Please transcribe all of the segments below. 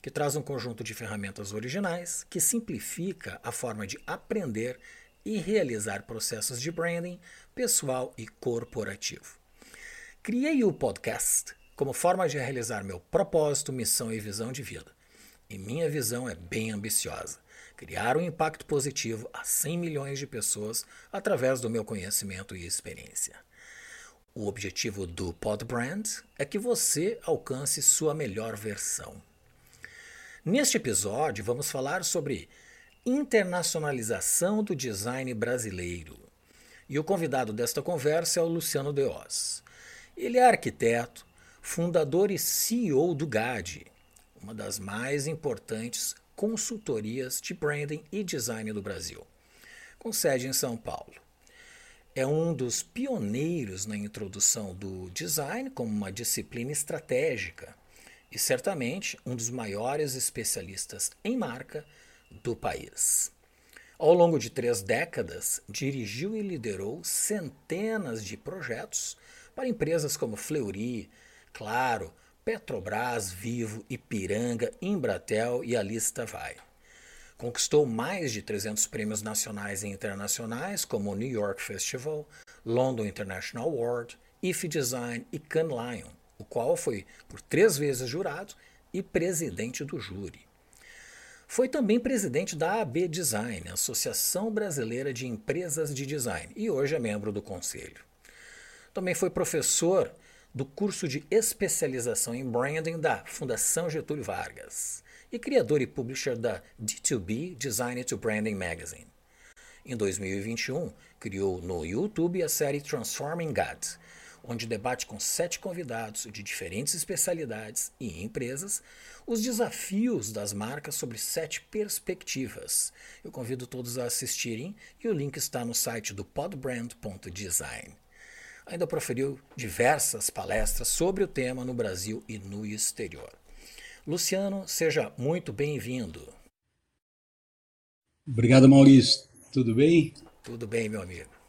que traz um conjunto de ferramentas originais que simplifica a forma de aprender e realizar processos de branding pessoal e corporativo. Criei o podcast como forma de realizar meu propósito, missão e visão de vida. E minha visão é bem ambiciosa criar um impacto positivo a 100 milhões de pessoas através do meu conhecimento e experiência. O objetivo do Podbrand é que você alcance sua melhor versão. Neste episódio, vamos falar sobre internacionalização do design brasileiro. E o convidado desta conversa é o Luciano Deos. Ele é arquiteto, fundador e CEO do GAD, uma das mais importantes consultorias de branding e design do Brasil, com sede em São Paulo. É um dos pioneiros na introdução do design como uma disciplina estratégica e certamente um dos maiores especialistas em marca do país. Ao longo de três décadas, dirigiu e liderou centenas de projetos para empresas como Fleury, Claro, Petrobras, Vivo, Ipiranga, Embratel e a lista vai. Conquistou mais de 300 prêmios nacionais e internacionais, como o New York Festival, London International Award, IF Design e Cannes Lion, o qual foi por três vezes jurado e presidente do júri. Foi também presidente da AB Design, Associação Brasileira de Empresas de Design, e hoje é membro do conselho. Também foi professor do curso de especialização em branding da Fundação Getúlio Vargas e criador e publisher da D2B Design to Branding Magazine. Em 2021, criou no YouTube a série Transforming God, onde debate com sete convidados de diferentes especialidades e empresas os desafios das marcas sobre sete perspectivas. Eu convido todos a assistirem e o link está no site do podbrand.design ainda proferiu diversas palestras sobre o tema no Brasil e no exterior. Luciano, seja muito bem-vindo. Obrigado, Maurício. Tudo bem? Tudo bem, meu amigo.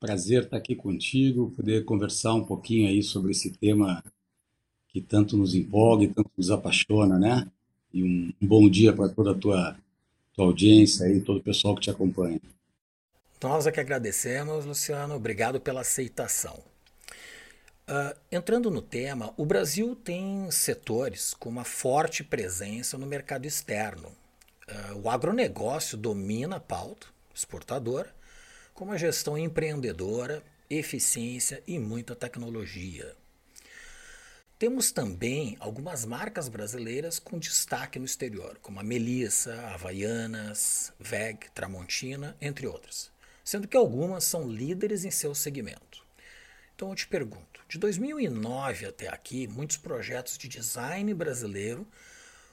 Prazer estar aqui contigo, poder conversar um pouquinho aí sobre esse tema que tanto nos empolga e tanto nos apaixona, né? E um, bom dia para toda a tua, tua audiência e todo o pessoal que te acompanha. Nós é que agradecemos, Luciano. Obrigado pela aceitação. Uh, entrando no tema, o Brasil tem setores com uma forte presença no mercado externo. Uh, o agronegócio domina a pauta exportadora, com uma gestão empreendedora, eficiência e muita tecnologia. Temos também algumas marcas brasileiras com destaque no exterior, como a Melissa, Havaianas, VEG, Tramontina, entre outras sendo que algumas são líderes em seu segmento. Então eu te pergunto, de 2009 até aqui, muitos projetos de design brasileiro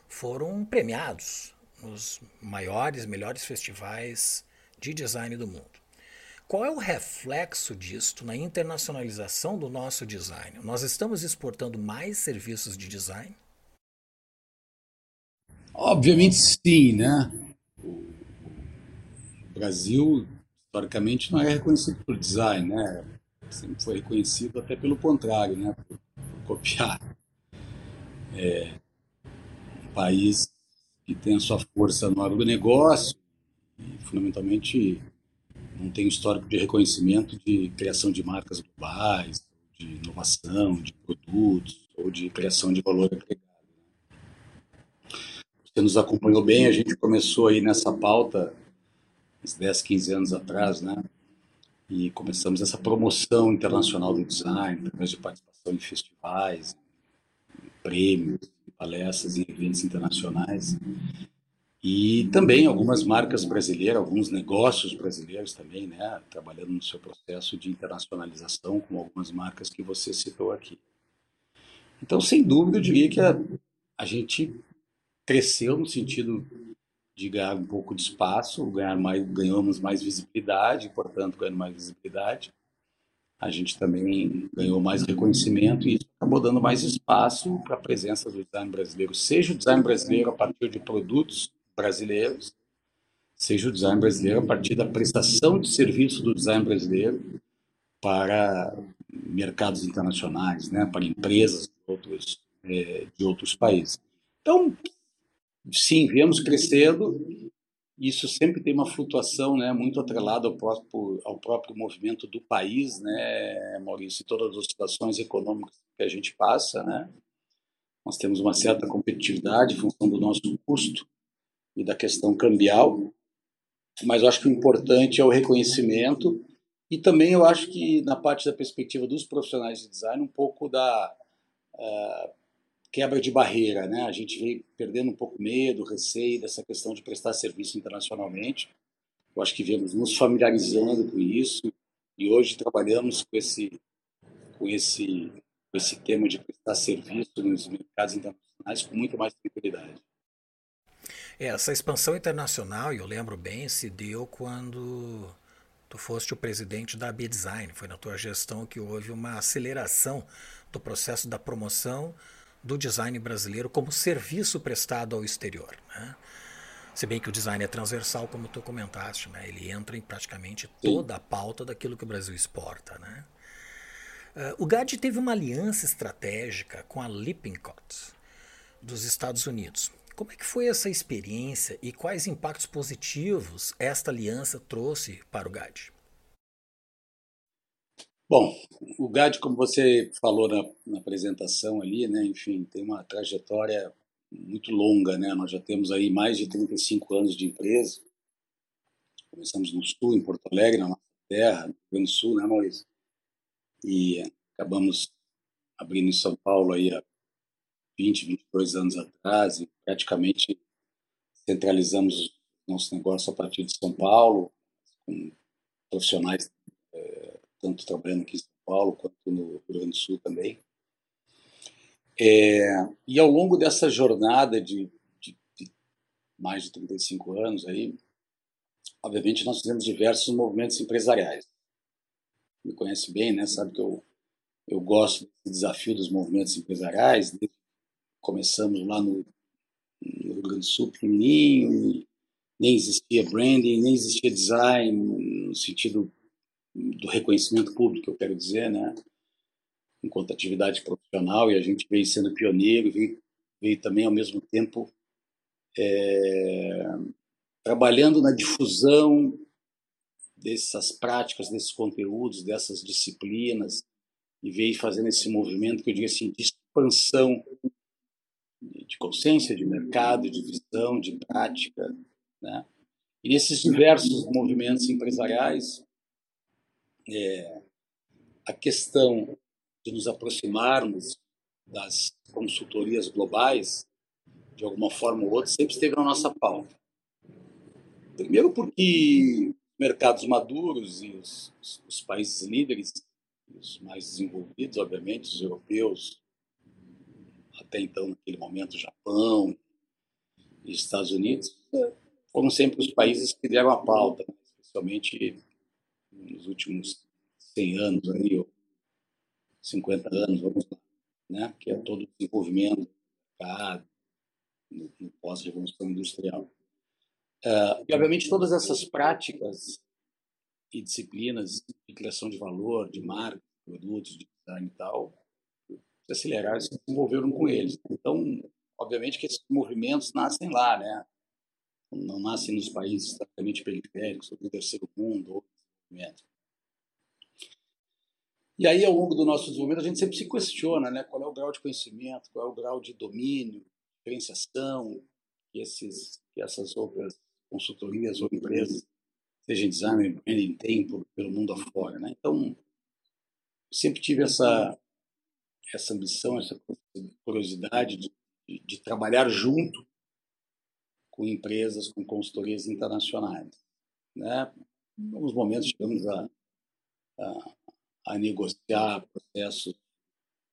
foram premiados nos maiores, melhores festivais de design do mundo. Qual é o reflexo disto na internacionalização do nosso design? Nós estamos exportando mais serviços de design? Obviamente sim, né? O Brasil historicamente não é reconhecido por design, né? Sempre foi reconhecido até pelo contrário, né? Por, por copiar. É um país que tem a sua força no agronegócio e, fundamentalmente, não tem histórico de reconhecimento de criação de marcas globais, de inovação, de produtos ou de criação de valor agregado. Né? Você nos acompanhou bem, a gente começou aí nessa pauta uns 10, 15 anos atrás, né? E começamos essa promoção internacional do design, através de participação em festivais, prêmios, palestras e eventos internacionais. E também algumas marcas brasileiras, alguns negócios brasileiros também, né? Trabalhando no seu processo de internacionalização com algumas marcas que você citou aqui. Então, sem dúvida, eu diria que a, a gente cresceu no sentido de ganhar um pouco de espaço, ganhar mais, ganhamos mais visibilidade, portanto, ganhando mais visibilidade. A gente também ganhou mais reconhecimento e isso acabou dando mais espaço para a presença do design brasileiro, seja o design brasileiro a partir de produtos brasileiros, seja o design brasileiro a partir da prestação de serviço do design brasileiro para mercados internacionais, né, para empresas de outros, é, de outros países. Então, sim, viemos crescendo. Isso sempre tem uma flutuação, né, muito atrelada ao próprio, ao próprio movimento do país, né, Maurício, e todas as situações econômicas que a gente passa, né. Nós temos uma certa competitividade em função do nosso custo e da questão cambial, mas eu acho que o importante é o reconhecimento e também eu acho que na parte da perspectiva dos profissionais de design um pouco da uh, quebra de barreira, né? A gente vem perdendo um pouco medo, receio dessa questão de prestar serviço internacionalmente. Eu acho que viemos nos familiarizando com isso e hoje trabalhamos com esse com esse com esse tema de prestar serviço nos mercados internacionais com muito mais tranquilidade. Essa expansão internacional, eu lembro bem, se deu quando tu foste o presidente da B Design. Foi na tua gestão que houve uma aceleração do processo da promoção do design brasileiro como serviço prestado ao exterior. Né? Se bem que o design é transversal, como tu comentaste, né? ele entra em praticamente toda a pauta daquilo que o Brasil exporta. Né? Uh, o GAD teve uma aliança estratégica com a Lippincott dos Estados Unidos. Como é que foi essa experiência e quais impactos positivos esta aliança trouxe para o GAD? Bom, o GAD, como você falou na, na, apresentação ali, né, enfim, tem uma trajetória muito longa, né? Nós já temos aí mais de 35 anos de empresa. Começamos no Sul, em Porto Alegre, na nossa terra, no Rio Grande do Sul, né, Maurício? E acabamos abrindo em São Paulo aí há 20, 22 anos atrás e praticamente centralizamos nosso negócio a partir de São Paulo, com profissionais tanto trabalhando aqui em São Paulo quanto no Rio Grande do Sul também. É, e ao longo dessa jornada de, de, de, mais de 35 anos aí, obviamente nós fizemos diversos movimentos empresariais. Me conhece bem, né? Sabe que eu eu gosto desse desafio dos movimentos empresariais. Começamos lá no, no Rio Grande do Sul, pequenininho, nem existia branding, nem existia design no sentido do reconhecimento público, eu quero dizer, né? enquanto atividade profissional, e a gente veio sendo pioneiro, veio, veio também, ao mesmo tempo, é, trabalhando na difusão dessas práticas, desses conteúdos, dessas disciplinas, e veio fazendo esse movimento que eu digo assim, de expansão de consciência, de mercado, de visão, de prática. Né? E nesses diversos movimentos empresariais, é, a questão de nos aproximarmos das consultorias globais, de alguma forma ou outra, sempre esteve na nossa pauta. Primeiro porque mercados maduros e os, os, países líderes, os mais desenvolvidos, obviamente, os europeus, até então, naquele momento, Japão e Estados Unidos, foram sempre os países que deram a pauta, né? especialmente nos últimos 100 anos, aí, ou 50 anos, vamos lá, né? que é todo o desenvolvimento do no, no pós-revolução industrial. Uh, e, obviamente, todas essas práticas e disciplinas de criação de valor, de marca, de produtos, de design e tal, aceleraram e se desenvolveram com eles. Então, obviamente que esses movimentos nascem lá, né? Não nascem nos países exatamente periféricos, ou do terceiro mundo, ou. E aí, ao longo do nosso desenvolvimento, a gente sempre se questiona né, qual é o grau de conhecimento, qual é o grau de domínio, diferenciação que, esses, que essas outras consultorias ou empresas, seja em design branding, têm pelo mundo afora. Né? Então, sempre tive essa, essa ambição, essa curiosidade de, de, trabalhar junto com empresas, com consultorias internacionais. Né? Em alguns momentos chegamos a, a a negociar processos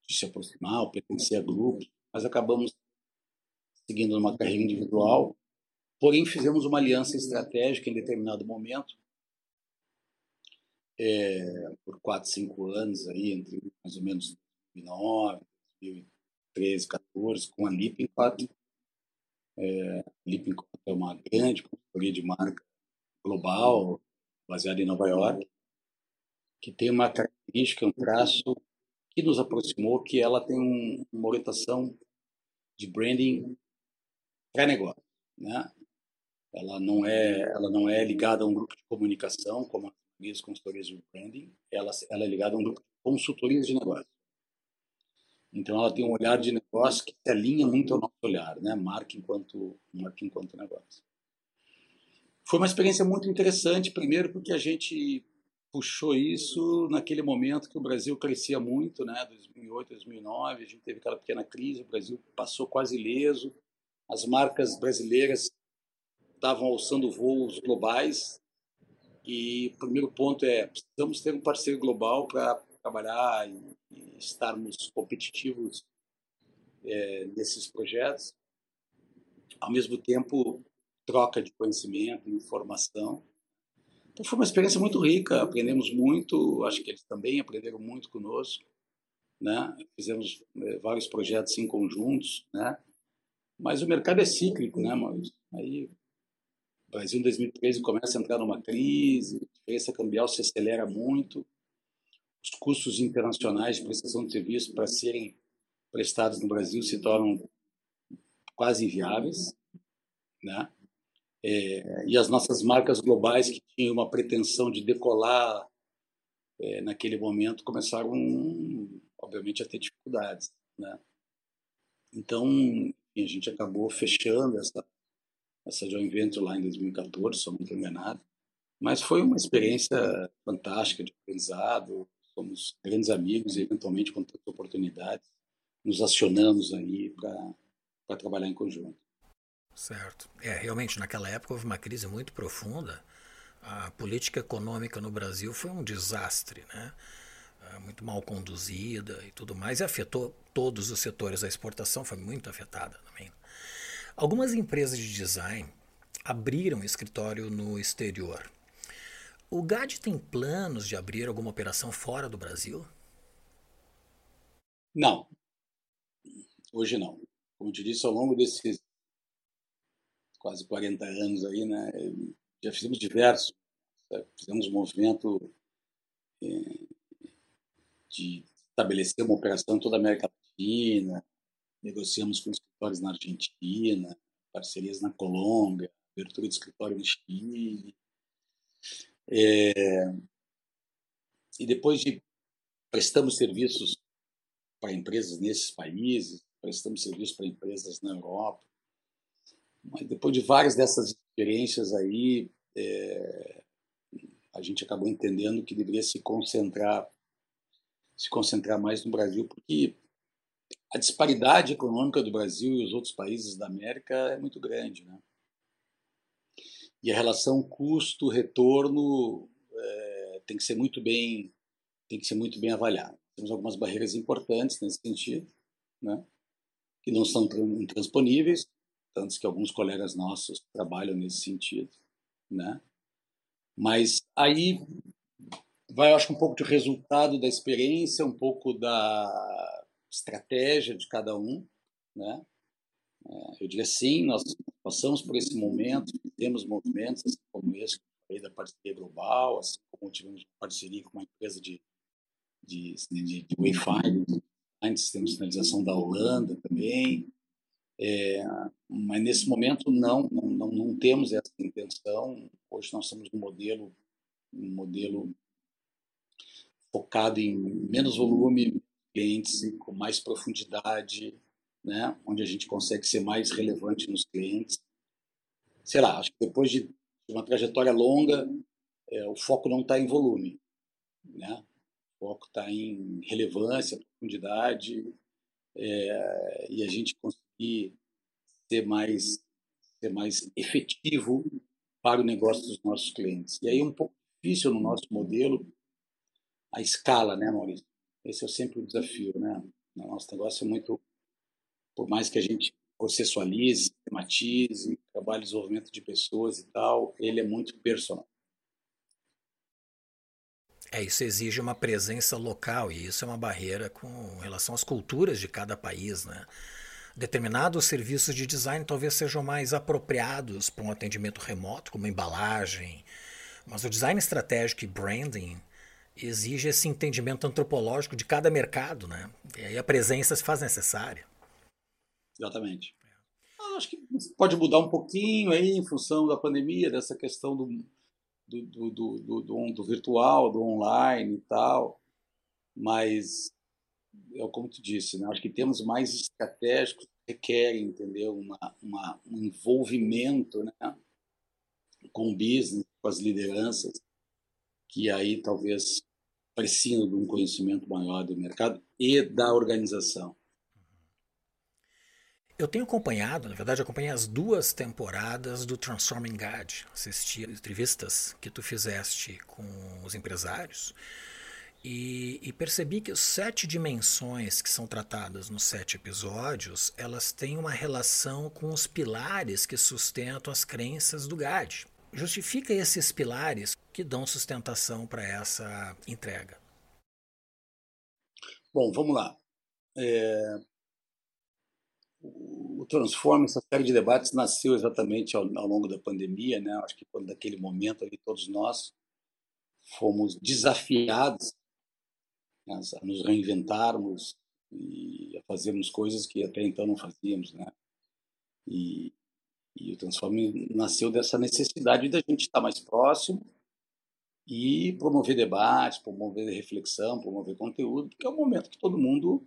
de se aproximar, pertencer a grupos, mas acabamos seguindo numa carreira individual, porém fizemos uma aliança estratégica em determinado momento, é, por quatro, cinco anos aí, entre mais ou menos 2009, 2013, 2014, com a Lippincott. É, Lippincott é uma grande consultoria de marca global, baseada em Nova York, que tem uma característica, um traço que nos aproximou, que ela tem um, uma orientação de branding para negócio, né? Ela não é, ela não é ligada a um grupo de comunicação como as consultorias de branding, ela, ela é ligada a um grupo de consultorias de negócio. Então ela tem um olhar de negócio que se alinha muito ao nosso olhar, né? Marca enquanto marca enquanto negócio. Foi uma experiência muito interessante, primeiro porque a gente puxou isso naquele momento que o Brasil crescia muito, né? 2008, 2009, a gente teve aquela pequena crise, o Brasil passou quase ileso, as marcas brasileiras estavam alçando voos globais e o primeiro ponto é precisamos ter um parceiro global para trabalhar e, e, estarmos competitivos é, nesses projetos. Ao mesmo tempo, troca de conhecimento, informação então foi uma experiência muito rica, aprendemos muito, acho que eles também aprenderam muito conosco, né? Fizemos é, vários projetos em conjuntos, né? Mas o mercado é cíclico, né, Maurício? Aí o Brasil em 2013 começa a entrar numa crise, a diferença cambial se acelera muito, os custos internacionais de prestação de serviço para serem prestados no Brasil se tornam quase inviáveis, né? É, e as nossas marcas globais que tinham uma pretensão de decolar é, naquele momento começaram, obviamente, a ter dificuldades, né? Então, a gente acabou fechando essa essa joint venture lá em 2014, se não me enganado. Mas foi uma experiência fantástica de aprendizado. Somos grandes amigos e, eventualmente, com tantas oportunidades, nos acionamos aí para trabalhar em conjunto. Certo. É, realmente, naquela época houve uma crise muito profunda. A política econômica no Brasil foi um desastre, né? É, muito mal conduzida e tudo mais, e afetou todos os setores. A exportação foi muito afetada também. Algumas empresas de design abriram escritório no exterior. O GAD tem planos de abrir alguma operação fora do Brasil? Não. Hoje não. Como te disse, ao longo desses quase 40 anos aí, né? Já fizemos diversos, fizemos um movimento é, de estabelecer uma operação em toda a América Latina, negociamos com escritórios na Argentina, parcerias na Colômbia, abertura de escritório no Chile. É, e depois de prestamos serviços para empresas nesses países, prestamos serviços para empresas na Europa, mas depois de várias dessas experiências aí, é, a gente acabou entendendo que deveria se concentrar, se concentrar mais no Brasil, porque a disparidade econômica do Brasil e os outros países da América é muito grande, né? E a relação custo-retorno é, tem que ser muito bem, tem que ser muito bem avaliada. Temos algumas barreiras importantes nesse sentido, né? Que não são intransponíveis, tanto que alguns colegas nossos trabalham nesse sentido, né? Mas aí vai, eu acho, um pouco de resultado da experiência, um pouco da estratégia de cada um, né? É, eu diria sim, nós passamos por esse momento, temos movimentos assim como esse da parceria global, assim como tivemos parceria com uma empresa de de, de, de de sistema de sinalização da Holanda também, é, mas nesse momento não, não, não, temos essa intenção. Hoje nós estamos no modelo, um modelo focado em menos volume, clientes com mais profundidade, né? onde a gente consegue ser mais relevante nos clientes. Sei lá, acho que depois de uma trajetória longa, é, o foco não está em volume, né? o foco está em relevância, profundidade, é, e a gente conseguir ser mais, ser mais efetivo para o negócio dos nossos clientes. E aí é um pouco difícil no nosso modelo a escala, né, Maurício? Esse é sempre o desafio, né? O nosso negócio é muito, por mais que a gente processualize, sistematize, trabalhe desenvolvimento de pessoas e tal, ele é muito personal. É, isso exige uma presença local e isso é uma barreira com relação às culturas de cada país, né? Determinados serviços de design talvez sejam mais apropriados para um atendimento remoto, como embalagem, mas o design estratégico e branding exige esse entendimento antropológico de cada mercado, né? E aí a presença se faz necessária. Exatamente. Eu acho que pode mudar um pouquinho aí em função da pandemia, dessa questão do, do, do, do, do, do virtual, do online e tal, mas é como tu disse, né? acho que temos mais estratégicos que requerem, entendeu, uma, uma, um envolvimento, né? com o business, com as lideranças, que aí talvez precisam de um conhecimento maior do mercado e da organização. Eu tenho acompanhado, na verdade, acompanhei as duas temporadas do Transforming God. Assisti entrevistas que tu fizeste com os empresários e, e, percebi que as sete dimensões que são tratadas nos sete episódios, elas têm uma relação com os pilares que sustentam as crenças do GAD justifica esses pilares que dão sustentação para essa entrega? Bom, vamos lá. É... O Transforma, essa série de debates, nasceu exatamente ao, ao, longo da pandemia, né? Acho que quando naquele momento ali todos nós fomos desafiados né, a nos reinventarmos e a fazermos coisas que até então não fazíamos, né? E, e o Transforme nasceu dessa necessidade da gente estar mais próximo e promover debates, promover reflexão, promover conteúdo, porque é um momento que todo mundo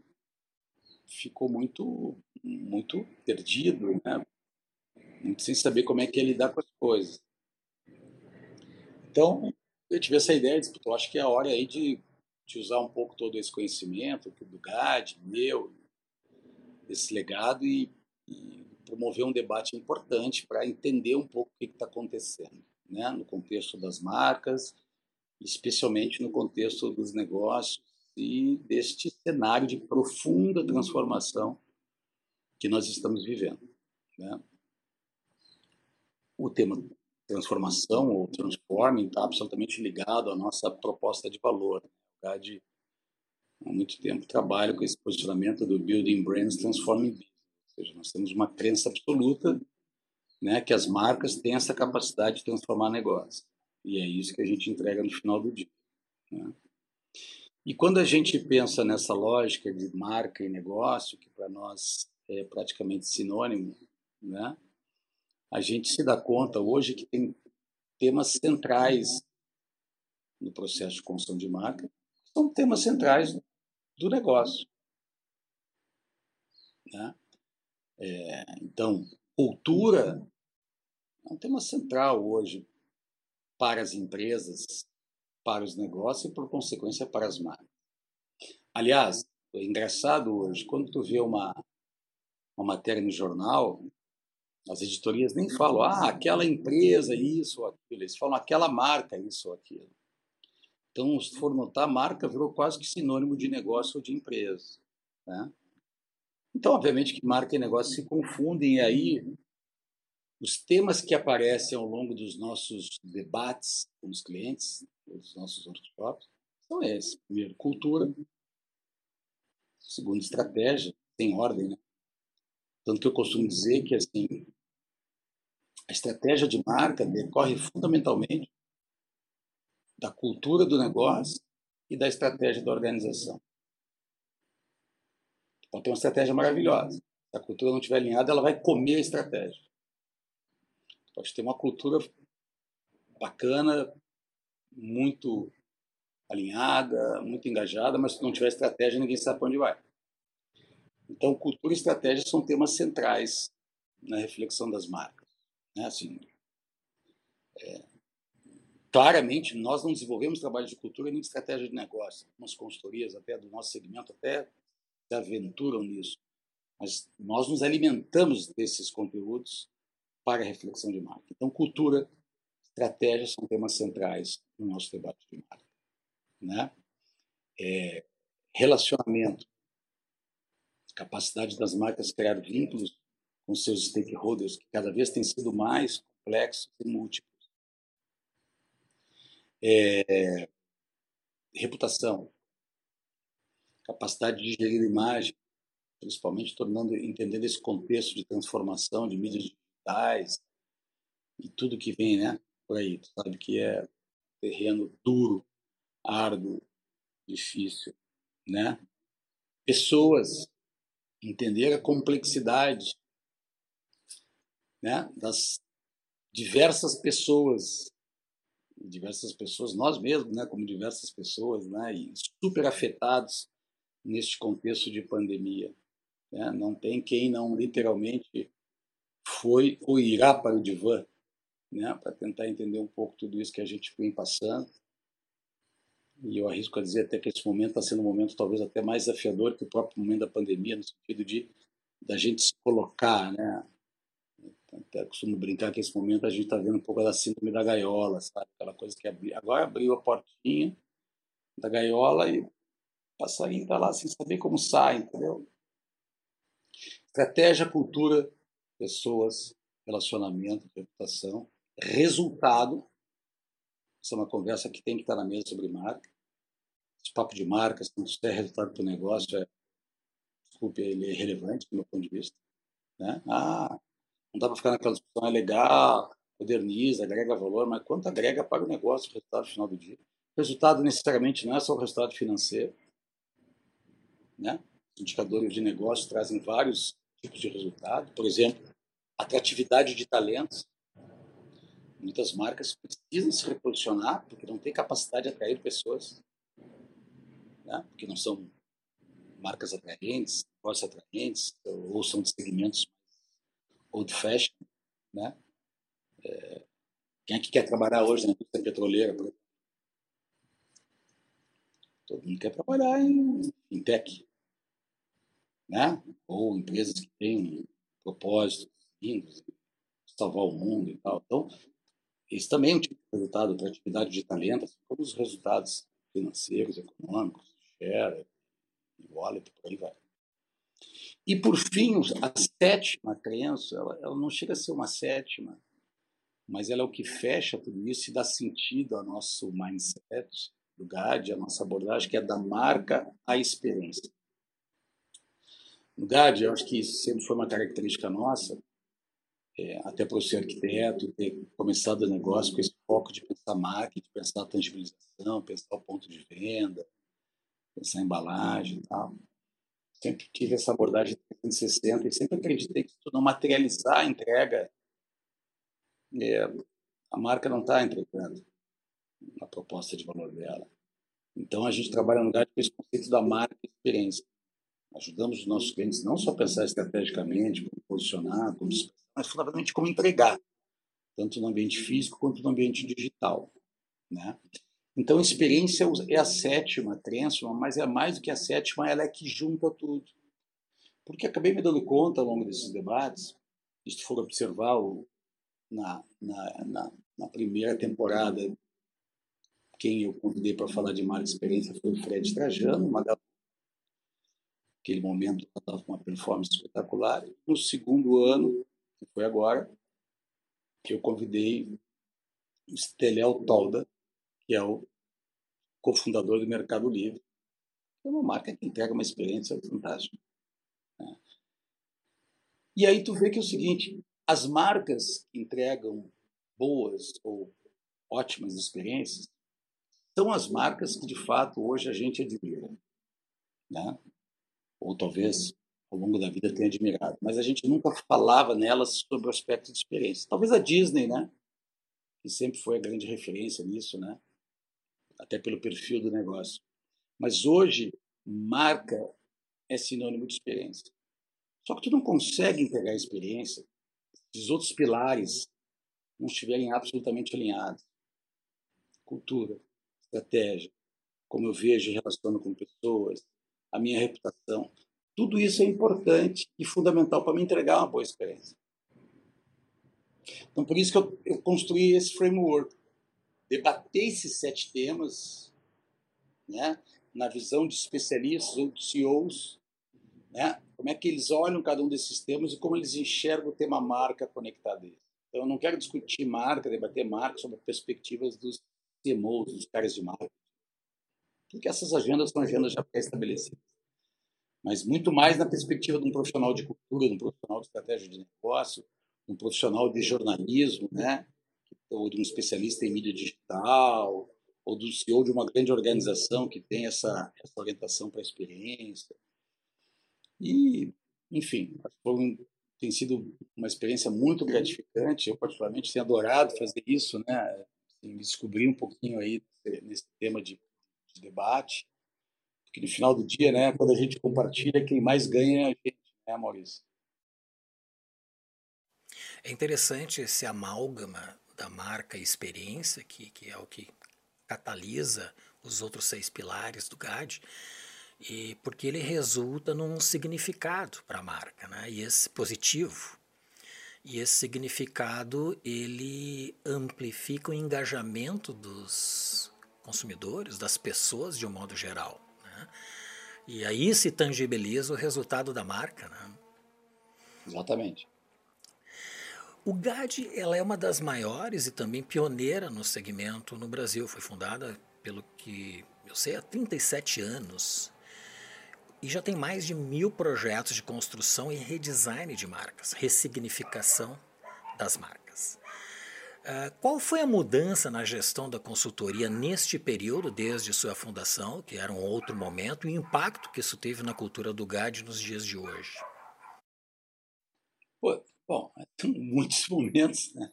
ficou muito muito perdido, né? Muito sem saber como é que ia lidar com as coisas. Então, eu tive essa ideia, disse, eu acho que é a hora aí de, de usar um pouco todo esse conhecimento do GAD, meu, esse legado e, e promover um debate importante para entender um pouco o que está acontecendo, né? no contexto das marcas, especialmente no contexto dos negócios e deste cenário de profunda transformação que nós estamos vivendo. Né? O tema transformação ou transforming está absolutamente ligado à nossa proposta de valor. Na verdade, há muito tempo trabalho com esse posicionamento do Building Brands Transforming Business seja, nós temos uma crença absoluta né, que as marcas têm essa capacidade de transformar negócio. E é isso que a gente entrega no final do dia. Né? E quando a gente pensa nessa lógica de marca e negócio, que para nós é praticamente sinônimo, né? a gente se dá conta hoje que tem temas centrais no processo de construção de marca, são temas centrais do negócio. Né? É, então, cultura é um tema central hoje para as empresas, para os negócios e, por consequência, para as marcas. Aliás, é engraçado hoje, quando tu vê uma, uma matéria no jornal, as editorias nem falam, ah, aquela empresa, isso ou aquilo, eles falam aquela marca, isso ou aquilo. Então, se for notar, marca virou quase que sinônimo de negócio ou de empresa. Né? Então, obviamente que marca e negócio se confundem e aí os temas que aparecem ao longo dos nossos debates com os clientes, dos nossos workshops, são esses. Primeiro, cultura. Segundo, estratégia, tem ordem, né? Tanto que eu costumo dizer que assim, a estratégia de marca decorre fundamentalmente da cultura do negócio e da estratégia da organização. Pode ter uma estratégia maravilhosa. Se a cultura não estiver alinhada, ela vai comer a estratégia. Pode ter uma cultura bacana, muito alinhada, muito engajada, mas se não tiver estratégia, ninguém sabe para onde vai. Então, cultura e estratégia são temas centrais na reflexão das marcas. Né? Assim, é, claramente, nós não desenvolvemos trabalho de cultura nem de estratégia de negócio. Umas consultorias até do nosso segmento até se aventuram nisso. Mas nós nos alimentamos desses conteúdos para a reflexão de marca. Então, cultura, estratégia são temas centrais no nosso debate de marca. Né? É, relacionamento, capacidade das marcas criar vínculos com seus stakeholders, que cada vez têm sido mais complexos e múltiplos. É, reputação, capacidade de gerir imagem, principalmente tornando, entendendo esse contexto de transformação de mídias e tudo que vem, né, por aí. Tu sabe que é terreno duro, árduo, difícil, né? Pessoas entender a complexidade, né, das diversas pessoas, diversas pessoas, nós mesmos, né, como diversas pessoas, né, e super afetados neste contexto de pandemia. Né? Não tem quem não literalmente foi ou irá para o divã, né? para tentar entender um pouco tudo isso que a gente vem passando. E eu arrisco a dizer até que esse momento está sendo um momento talvez até mais desafiador que o próprio momento da pandemia, no sentido de da gente se colocar, né? Até costumo brincar que esse momento a gente está vendo um pouco da síndrome da gaiola, sabe? Aquela coisa que abri... agora abriu a portinha da gaiola e o passarinho está lá sem saber como sai, entendeu? Estratégia, cultura, pessoas, relacionamento, reputação, resultado. Essa é uma conversa que tem que estar na mesa sobre marca. Esse papo de marca, se não tiver resultado para o negócio, é, desculpe, ele é relevante do meu ponto de vista. Né? Ah, não dá para ficar naquela discussão, é legal, moderniza, agrega valor, mas quanto agrega para o negócio o resultado final do dia? Resultado necessariamente não é só o resultado financeiro. Né? Os indicadores de negócio trazem vários tipos de resultado. Por exemplo, atratividade de talentos. Muitas marcas precisam se reposicionar porque não têm capacidade de atrair pessoas, né? porque não são marcas atraentes, negócios atraentes, ou são de segmentos old fashion. Né? É, quem é que quer trabalhar hoje na indústria petroleira? Todo mundo quer trabalhar em, em tech né? ou empresas que têm propósitos lindos, salvar o mundo e tal. Então, isso também é um tipo de resultado para atividade de talento, assim como os resultados financeiros, econômicos, share, wallet, por aí vai. E, por fim, a sétima crença, ela, ela não chega a ser uma sétima, mas ela é o que fecha tudo isso e dá sentido ao nosso mindset do GAD, a nossa abordagem, que é da marca à experiência. No GAD, eu acho que isso sempre foi uma característica nossa, é, até para o ser arquiteto, ter começado o negócio com esse foco de pensar marketing, pensar a tangibilização, pensar o ponto de venda, pensar embalagem e tal. Sempre tive essa abordagem 360 e sempre acreditei que se não materializar a entrega, é, a marca não está entregando a proposta de valor dela. Então a gente trabalha no lugar com esse conceito da marca e experiência. Ajudamos os nossos clientes não só a pensar estrategicamente, como posicionar, como, mas fundamentalmente como entregar, tanto no ambiente físico quanto no ambiente digital. Né? Então, experiência é a sétima crença, mas é mais do que a sétima, ela é que junta tudo. Porque acabei me dando conta ao longo desses debates, se for observar o, na, na, na, na, primeira temporada, quem eu convidei para falar de marca experiência foi o Fred Trajano, uma aquele momento estava com uma performance espetacular. No segundo ano, que foi agora, que eu convidei o Stelel Tolda, que é o cofundador do Mercado Livre. É uma marca que entrega uma experiência fantástica. Né? E aí tu vê que é o seguinte, as marcas que entregam boas ou ótimas experiências são as marcas que de fato hoje a gente admira. Né? Ou talvez ao longo da vida tenha admirado, mas a gente nunca falava nelas sobre o aspecto de experiência. Talvez a Disney, né, que sempre foi a grande referência nisso, né, até pelo perfil do negócio. Mas hoje marca é sinônimo de experiência. Só que tu não consegue entregar a experiência se os outros pilares não estiverem absolutamente alinhados. Cultura, estratégia, como eu vejo relaciono com pessoas, a minha reputação. Tudo isso é importante e fundamental para me entregar uma boa experiência. Então, por isso que eu, eu construí esse framework. Debater esses sete temas né, na visão de especialistas ou de CEOs, né, Como é que eles olham cada um desses temas e como eles enxergam o tema marca conectado a eles. Então, eu não quero discutir marca, debater marca sobre perspectivas dos CMOs, dos caras de marca, porque essas agendas são agendas já pré-estabelecidas. Mas muito mais na perspectiva de um profissional de cultura, de um profissional de estratégia de negócio, de um profissional de jornalismo, né? ou de um especialista em mídia digital, ou do CEO de uma grande organização que tem essa, essa orientação para a experiência. E, enfim, foi tem sido uma experiência muito gratificante. Eu, particularmente, tenho adorado fazer isso, né? Assim, descobrir um pouquinho aí nesse tema de, de, debate. Porque no final do dia, né, quando a gente compartilha, quem mais ganha é a gente, né, Maurício? É interessante esse amálgama da marca e experiência, que, que é o que catalisa os outros seis pilares do GAD, e porque ele resulta num significado para a marca, né? E esse positivo. E esse significado ele amplifica o engajamento dos consumidores, das pessoas de um modo geral. Né? E aí se tangibiliza o resultado da marca. Né? Exatamente. O GAD ela é uma das maiores e também pioneira no segmento no Brasil. Foi fundada, pelo que eu sei, há 37 anos. E já tem mais de mil projetos de construção e redesign de marcas, ressignificação das marcas. Uh, qual foi a mudança na gestão da consultoria neste período, desde sua fundação, que era um outro momento, e o impacto que isso teve na cultura do GAD nos dias de hoje? Pô, Bom, tem muitos momentos, né?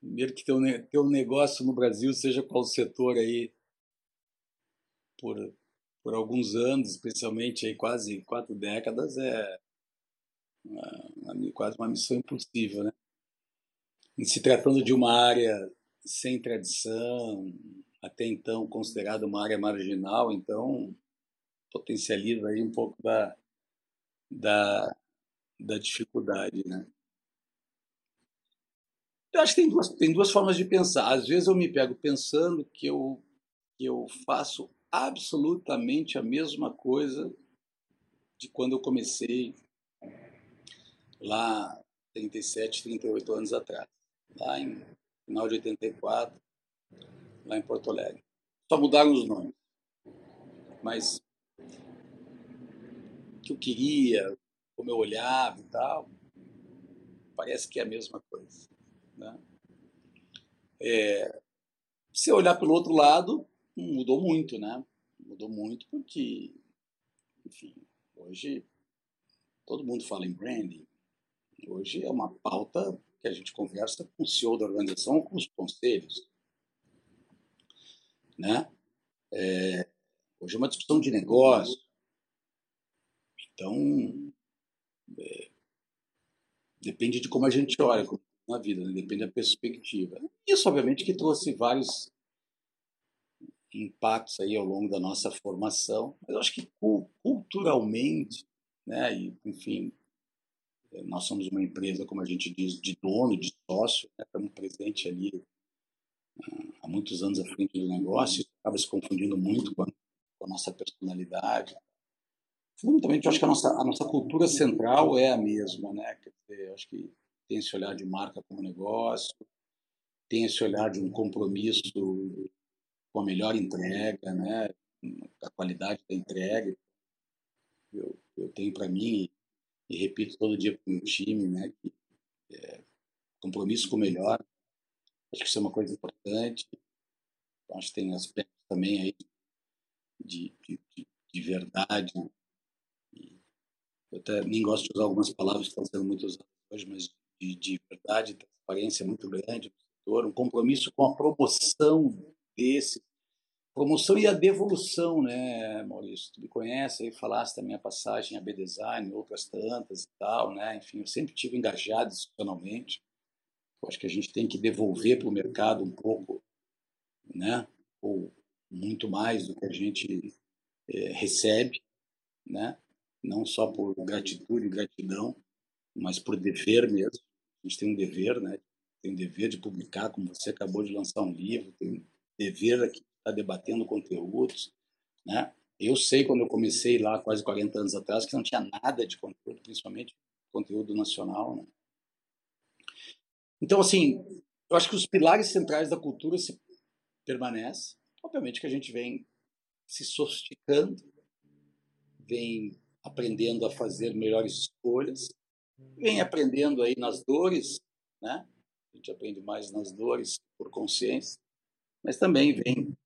Primeiro que ter ter um negócio no Brasil, seja qual setor aí, por, por alguns anos, especialmente aí quase quatro décadas, é uma, quase uma missão impossível, né? Em se tratando de uma área sem tradição, até então considerada uma área marginal, então potencializa aí um pouco da, da, da dificuldade, né? Eu acho que tem duas, tem duas formas de pensar. Às vezes eu me pego pensando que eu, que eu faço absolutamente a mesma coisa de quando eu comecei lá 37, 38 anos atrás, lá em final de 84, lá em Porto Alegre. Só mudaram os nomes. Mas o que eu queria, como eu olhava e tal, parece que é a mesma coisa. Né? É, se olhar pelo outro lado, mudou muito, né? Mudou muito porque, enfim, hoje todo mundo fala em branding. Hoje é uma pauta que a gente conversa com o CEO da organização, com os conselhos, né? É, hoje é uma discussão de negócio. Então, é, depende de como a gente olha na vida, né? depende da perspectiva. Isso, obviamente, que trouxe vários impactos aí ao longo da nossa formação, mas eu acho que culturalmente, né, e, enfim, nós somos uma empresa, como a gente diz, de dono, de sócio, né, estamos presentes ali ah, há muitos anos à frente do negócio, acaba se confundindo muito com a, com a nossa personalidade, Fundamentalmente, eu acho que a nossa, a nossa cultura central é a mesma, né? Quer dizer, acho que tem esse olhar de marca como negócio, tem esse olhar de um compromisso com a melhor entrega, né? A qualidade da entrega. Eu, eu tenho para mim, e repito todo dia com o time, né? Que, é, compromisso com o melhor. Acho que isso é uma coisa importante. Acho que tem aspectos também aí de, de, de verdade, eu até nem gosto de usar algumas palavras que estão sendo muito usadas hoje, mas de, de verdade, transparência muito grande um compromisso com a promoção desse, promoção e a devolução, né, Maurício? Tu me conhece, aí falaste da minha passagem a B-Design, outras tantas e tal, né? Enfim, eu sempre tive engajado institucionalmente. Eu acho que a gente tem que devolver para o mercado um pouco, né? Ou muito mais do que a gente é, recebe, né? não só por gratitude e gratidão, mas por dever mesmo. A gente tem um dever, né? Tem um dever de publicar, como você acabou de lançar um livro, tem um dever aqui estar debatendo conteúdos, né? Eu sei quando eu comecei lá, quase 40 anos atrás, que não tinha nada de conteúdo, principalmente conteúdo nacional. Né? Então, assim, eu acho que os pilares centrais da cultura se permanecem. Obviamente que a gente vem se sofisticando, vem aprendendo a fazer melhores escolhas, vem aprendendo aí nas dores, né? A gente aprende mais nas dores por consciência, mas também vem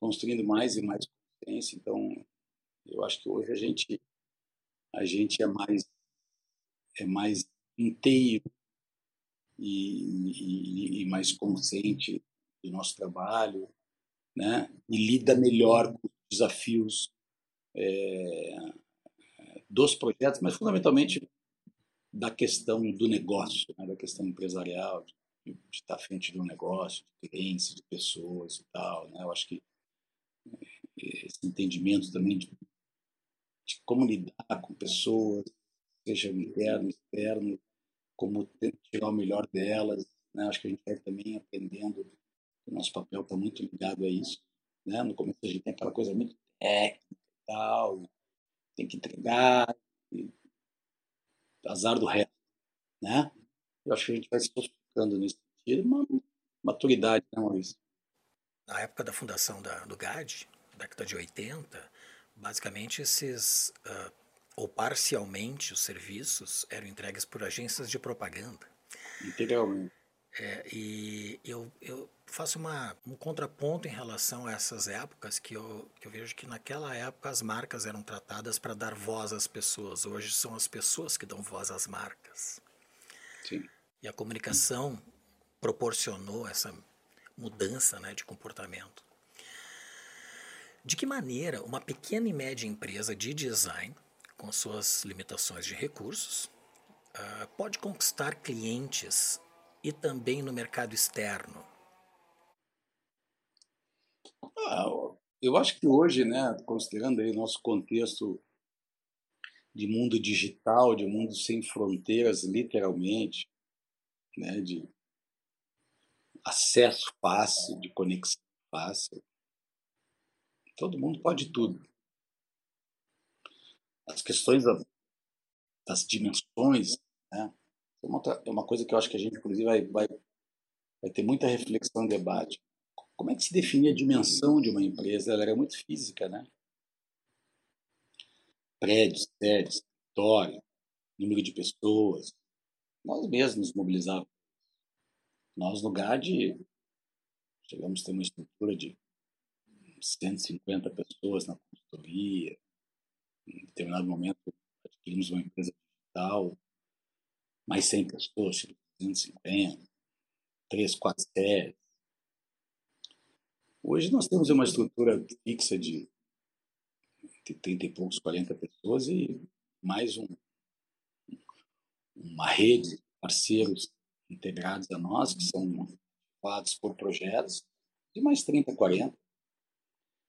construindo mais e mais consciência. Então, eu acho que hoje a gente a gente é mais é mais inteiro e, e, e mais consciente do nosso trabalho, né? E lida melhor com os desafios é, dos projetos, mas fundamentalmente da questão do negócio, né? da questão empresarial, de, de estar à frente de um negócio, de clientes, de pessoas e tal. Né? Eu acho que esse entendimento também de, de como lidar com pessoas, seja interno, externo, como tirar o melhor delas. Né? Acho que a gente vai também aprendendo o nosso papel está muito ligado a isso. Né? No começo a gente tem aquela coisa muito técnica e tal, tem que entregar, e azar do resto. Né? Eu acho que a gente vai se sofisticando nesse sentido, uma maturidade, né, Maurício? Na época da fundação da, do GAD, década de 80, basicamente esses, uh, ou parcialmente, os serviços eram entregues por agências de propaganda. Integralmente. É, e eu, eu faço uma, um contraponto em relação a essas épocas, que eu, que eu vejo que naquela época as marcas eram tratadas para dar voz às pessoas. Hoje são as pessoas que dão voz às marcas. Sim. E a comunicação proporcionou essa mudança né, de comportamento. De que maneira uma pequena e média empresa de design, com suas limitações de recursos, uh, pode conquistar clientes e também no mercado externo? Ah, eu acho que hoje, né, considerando aí nosso contexto de mundo digital, de mundo sem fronteiras, literalmente, né, de acesso fácil, de conexão fácil, todo mundo pode tudo. As questões das dimensões, né, é uma, é uma coisa que eu acho que a gente, inclusive, vai, vai, vai ter muita reflexão e debate. Como é que se define a dimensão de uma empresa? Ela era muito física, né? Prédios, sedes, território, número de pessoas. Nós mesmos mobilizávamos. Nós, no GAD, chegamos a ter uma estrutura de 150 pessoas na consultoria. Em determinado momento, adquirimos uma empresa digital mais 100 pessoas, 250, 3, 4 séries. Hoje nós temos uma estrutura fixa de 30 e poucos, 40 pessoas e mais um, uma rede de parceiros integrados a nós, que são falados por projetos, de mais 30, 40,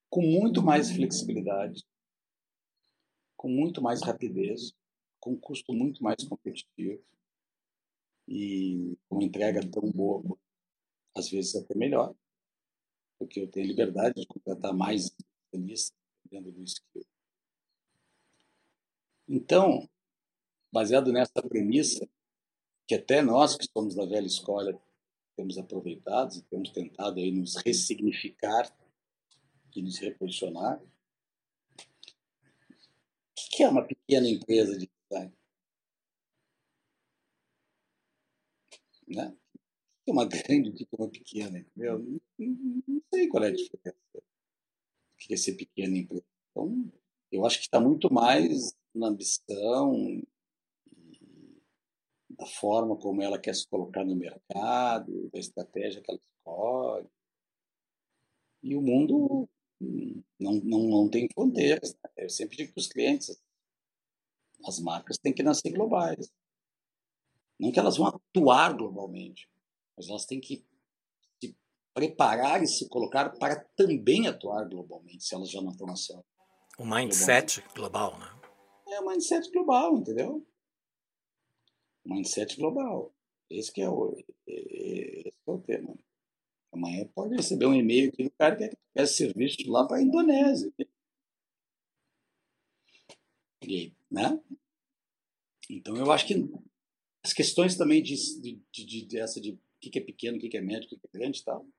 com muito mais flexibilidade, com muito mais rapidez, com custo muito mais competitivo e uma entrega tão boa, às vezes até melhor, porque eu tenho liberdade de contratar mais especialistas dentro do skill. Então, baseado nessa premissa, que até nós que somos da velha escola temos aproveitado e temos tentado aí nos ressignificar e nos reposicionar. O que é uma pequena empresa de design? Né? Que é uma grande, o que é uma pequena? Entendeu? Não sei qual é a diferença. O que é ser pequena empresa? Então, eu acho que está muito mais na ambição da forma como ela quer se colocar no mercado, da estratégia que ela escolhe. E o mundo não, não, não tem fronteiras. Né? Eu sempre digo para os clientes, as marcas têm que nascer globais. Não que elas vão atuar globalmente, mas elas têm que se preparar e se colocar para também atuar globalmente, se elas já não estão nascendo. O mindset global, né? É o mindset global, entendeu? O mindset global. Esse que é o, esse é o tema. Amanhã pode receber um e-mail aqui do cara que quer serviço lá para a Indonésia. E, né? Então, eu acho que as questões também de, de, de, de essa de o que é pequeno, o que é médio, o que é grande e tal, o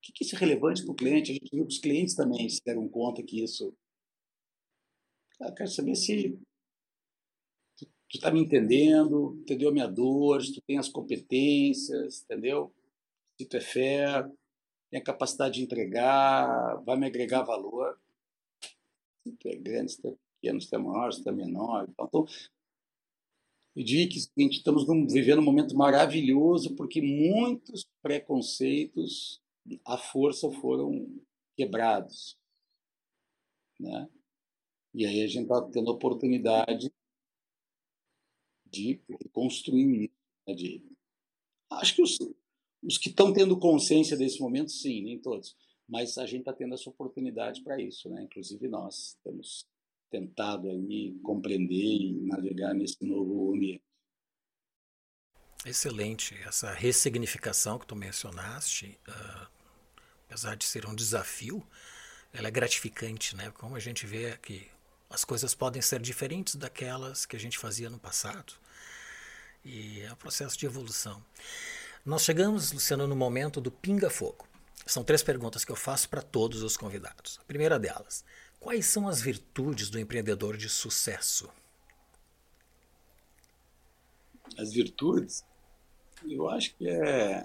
que isso é relevante para o cliente? A gente viu que os clientes também se deram conta que isso. Eu quero saber se tu, está me entendendo, entendeu a minha dor, se tu tem as competências, entendeu? Se tu é fé, tem a capacidade de entregar, vai me agregar valor. Se tu é grande, se tu é pequeno, se tu é maior, se tu é menor. Então, eu diria que estamos vivendo um momento maravilhoso porque muitos preconceitos à força foram quebrados. Né? E aí a gente está tendo a oportunidade de construir. Né? De... Acho que os, os que estão tendo consciência desse momento, sim, nem todos. Mas a gente está tendo essa oportunidade para isso, né? Inclusive nós temos tentado aí compreender e navegar nesse novo ambiente. Excelente. Essa ressignificação que tu mencionaste, uh, apesar de ser um desafio, ela é gratificante, né? Como a gente vê que as coisas podem ser diferentes daquelas que a gente fazia no passado. E é um processo de evolução. Nós chegamos, Luciano, no momento do pinga-fogo. São três perguntas que eu faço para todos os convidados. A primeira delas: Quais são as virtudes do empreendedor de sucesso? As virtudes? Eu acho que é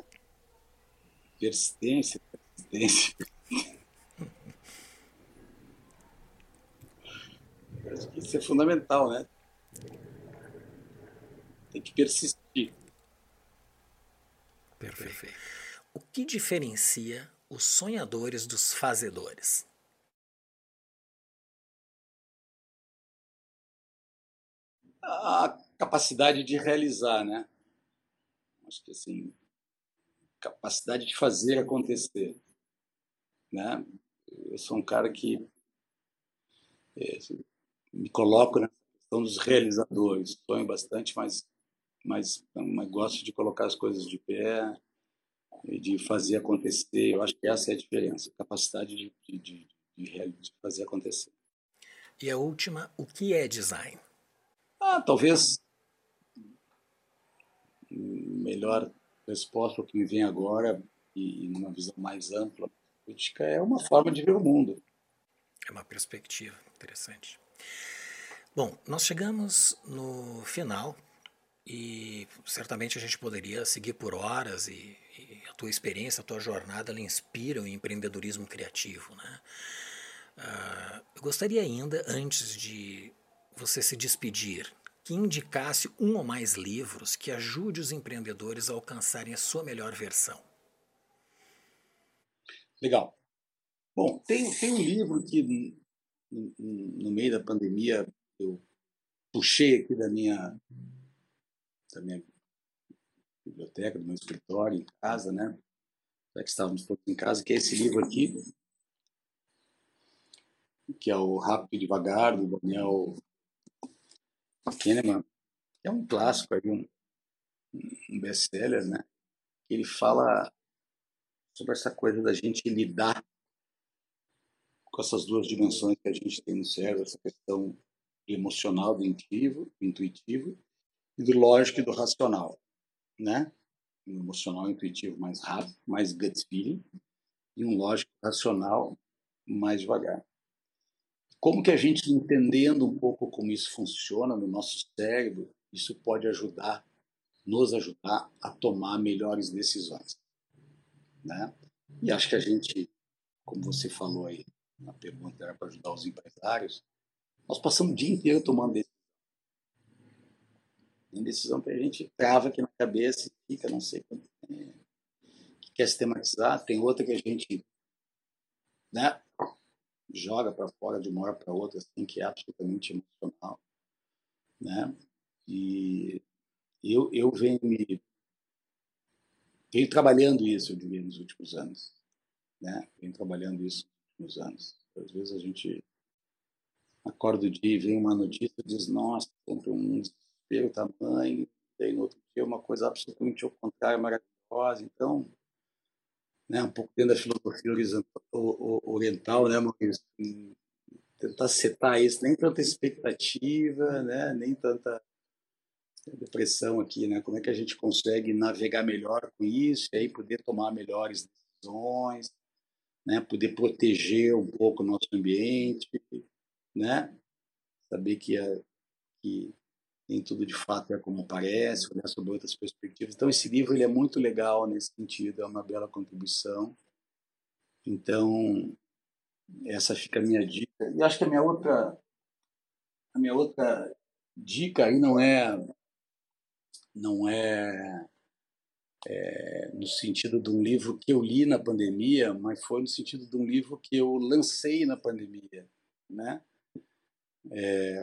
persistência, persistência. acho que isso é fundamental, né? Tem que persistir. Perfeito. O que diferencia os sonhadores dos fazedores? a capacidade de realizar, né? Acho que assim, capacidade de fazer acontecer, né? Eu sou um cara que é, me coloco na questão dos realizadores, sonho bastante, mas mas, mas gosto de colocar as coisas de pé e de fazer acontecer. Eu acho que essa é a diferença, capacidade de, de, de, de fazer acontecer. E a última, o que é design? Ah, talvez melhor resposta que me vem agora e numa visão mais ampla política é uma forma de ver o mundo. É uma perspectiva interessante. Bom, nós chegamos no final e certamente a gente poderia seguir por horas e, e a tua experiência, a tua jornada, ela inspira o empreendedorismo criativo, né? Uh, eu gostaria ainda, antes de você se despedir, que indicasse um ou mais livros que ajude os empreendedores a alcançarem a sua melhor versão. Legal. Bom, tem, tem um livro que no, no meio da pandemia eu puxei aqui da minha da minha biblioteca, do meu escritório em casa, né? Já que estávamos todos em casa, que é esse livro aqui, que é o Rápido e Devagar, do Daniel Kahneman, é um clássico, aí, um, um best-seller, né? Ele fala sobre essa coisa da gente lidar com essas duas dimensões que a gente tem no cérebro, essa questão emocional do intuitivo, intuitivo e do lógico e do racional, né? Um emocional intuitivo mais rápido, mais gut feeling, e um lógico racional mais devagar. Como que a gente, entendendo um pouco como isso funciona no nosso cérebro, isso pode ajudar, nos ajudar a tomar melhores decisões. Né? E acho que a gente, como você falou aí, na pergunta era para ajudar os empresários, nós passamos o dia inteiro tomando decisão. Tem decisão que a gente trava aqui na cabeça e fica, não sei quanto tempo. Quer sistematizar, tem outra que a gente né, joga para fora de uma hora para outra, assim, que é absolutamente emocional, né? E eu, eu venho me venho trabalhando isso, eu diria, nos últimos anos, né? Venho trabalhando isso nos últimos anos. Às vezes a gente acorda o dia e vem uma notícia e diz, nossa, sempre um desespero tamanho, e no outro dia uma coisa absolutamente ao contrário, maravilhosa. Então, né, um pouco dentro da filosofia oriental, né, Maurício? tentar setar isso, nem tanta expectativa, né? nem tanta depressão aqui, né? Como é que a gente consegue navegar melhor com isso e aí poder tomar melhores decisões, né? Poder proteger um pouco o nosso ambiente, né? Saber que, a, que nem tudo de fato é como parece, olhar sobre outras perspectivas. Então esse livro ele é muito legal nesse sentido, é uma bela contribuição. Então essa fica a minha dica. E acho que a minha outra a minha outra dica aí não é não é, é, no sentido de um livro que eu li na pandemia, mas foi no sentido de um livro que eu lancei na pandemia, né? É,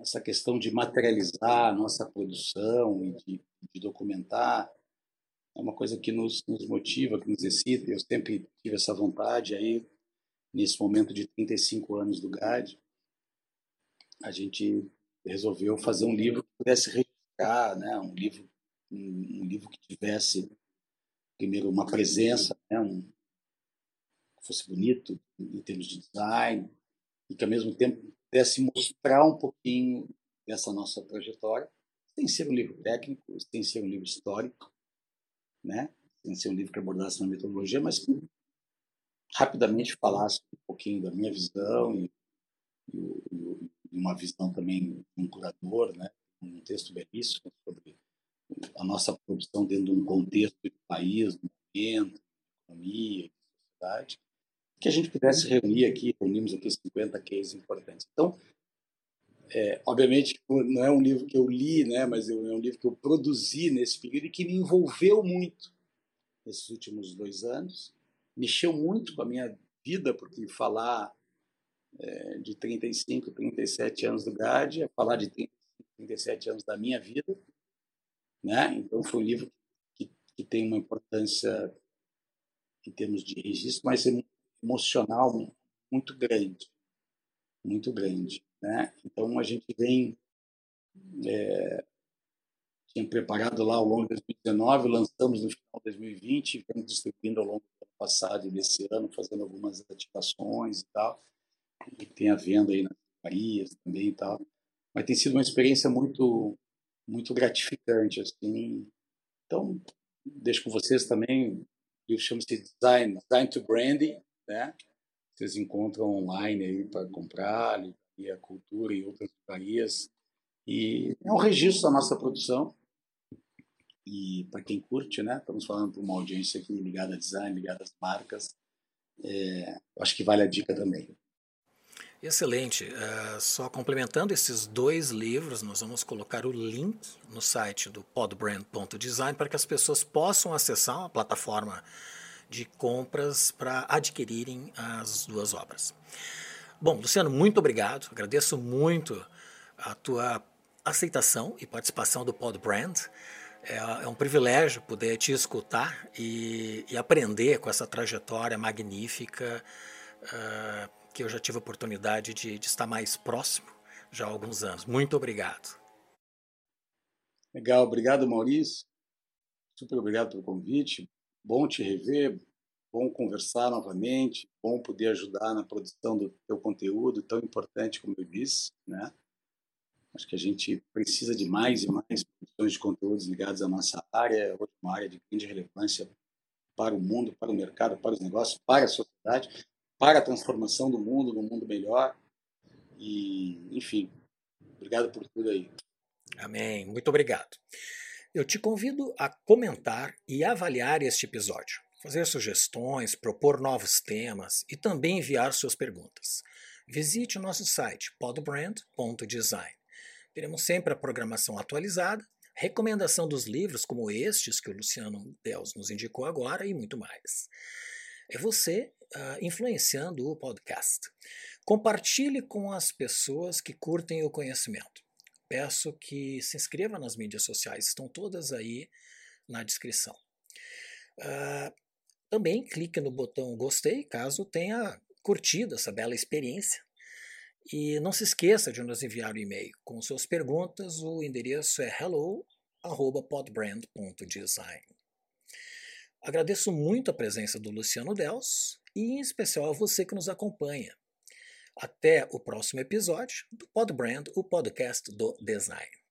essa questão de materializar a nossa produção e de, de, documentar é uma coisa que nos, nos motiva, que nos excita. Eu sempre tive essa vontade aí nesse momento de 35 anos do GAD, a gente resolveu fazer um livro que pudesse registrar, né, um livro um, um livro que tivesse primeiro uma presença, né, um, que fosse bonito em termos de design e que ao mesmo tempo pudesse mostrar um pouquinho dessa nossa trajetória, sem ser um livro técnico, sem ser um livro histórico, né, sem ser um livro que abordasse uma metodologia, mas que rapidamente falasse um pouquinho da minha visão e, e, e uma visão também de um curador, né, um texto belíssimo sobre a nossa produção dentro de um contexto de país, de momento, de economia, de sociedade, que a gente pudesse reunir aqui, reunimos aqui 50 cases importantes. Então, é, obviamente, não é um livro que eu li, né, mas é um livro que eu produzi nesse período e que me envolveu muito nesses últimos dois anos. Mexeu muito com a minha vida, porque falar é, de 35, 37 anos do GAD é falar de 35, 37 anos da minha vida, né? Então foi um livro que, que tem uma importância em termos de registro, mas é emocional muito grande, muito grande, né? Então a gente vem é, tinha preparado lá ao longo de 2019, lançamos no final de 2020, e vamos distribuindo ao longo do ano passado e desse ano, fazendo algumas ativações e tal, tem a venda aí nas Paris também e tal. Mas tem sido uma experiência muito muito gratificante assim. Então, deixo com vocês também, o livro chama-se Design, Design to Branding, né? Vocês encontram online aí para comprar, e a Cultura e outras livrarias. E é um registro da nossa produção. E para quem curte, né? Estamos falando para uma audiência aqui ligada a design, ligada às marcas. É, acho que vale a dica também. Excelente. Uh, só complementando esses dois livros, nós vamos colocar o link no site do podbrand.design para que as pessoas possam acessar a plataforma de compras para adquirirem as duas obras. Bom, Luciano, muito obrigado. Agradeço muito a tua aceitação e participação do Podbrand. É, é um privilégio poder te escutar e, e aprender com essa trajetória magnífica. Uh, que eu já tive a oportunidade de, de estar mais próximo já há alguns anos. Muito obrigado. Legal, obrigado Maurício. Super obrigado pelo convite. Bom te rever, bom conversar novamente, bom poder ajudar na produção do teu conteúdo tão importante como eu disse, né? Acho que a gente precisa de mais e mais produções de conteúdos ligados à nossa área, uma área de grande relevância para o mundo, para o mercado, para os negócios, para a sociedade para a transformação do mundo, num mundo melhor. E, enfim, obrigado por tudo aí. Amém. Muito obrigado. Eu te convido a comentar e avaliar este episódio, fazer sugestões, propor novos temas e também enviar suas perguntas. Visite o nosso site podbrand.design. Teremos sempre a programação atualizada, recomendação dos livros como estes que o Luciano Deus nos indicou agora e muito mais. É você uh, influenciando o podcast. Compartilhe com as pessoas que curtem o conhecimento. Peço que se inscreva nas mídias sociais, estão todas aí na descrição. Uh, também clique no botão gostei caso tenha curtido essa bela experiência. E não se esqueça de nos enviar o um e-mail com suas perguntas. O endereço é hello@podbrand.design. Agradeço muito a presença do Luciano Dels e em especial a você que nos acompanha. Até o próximo episódio do Podbrand, o podcast do design.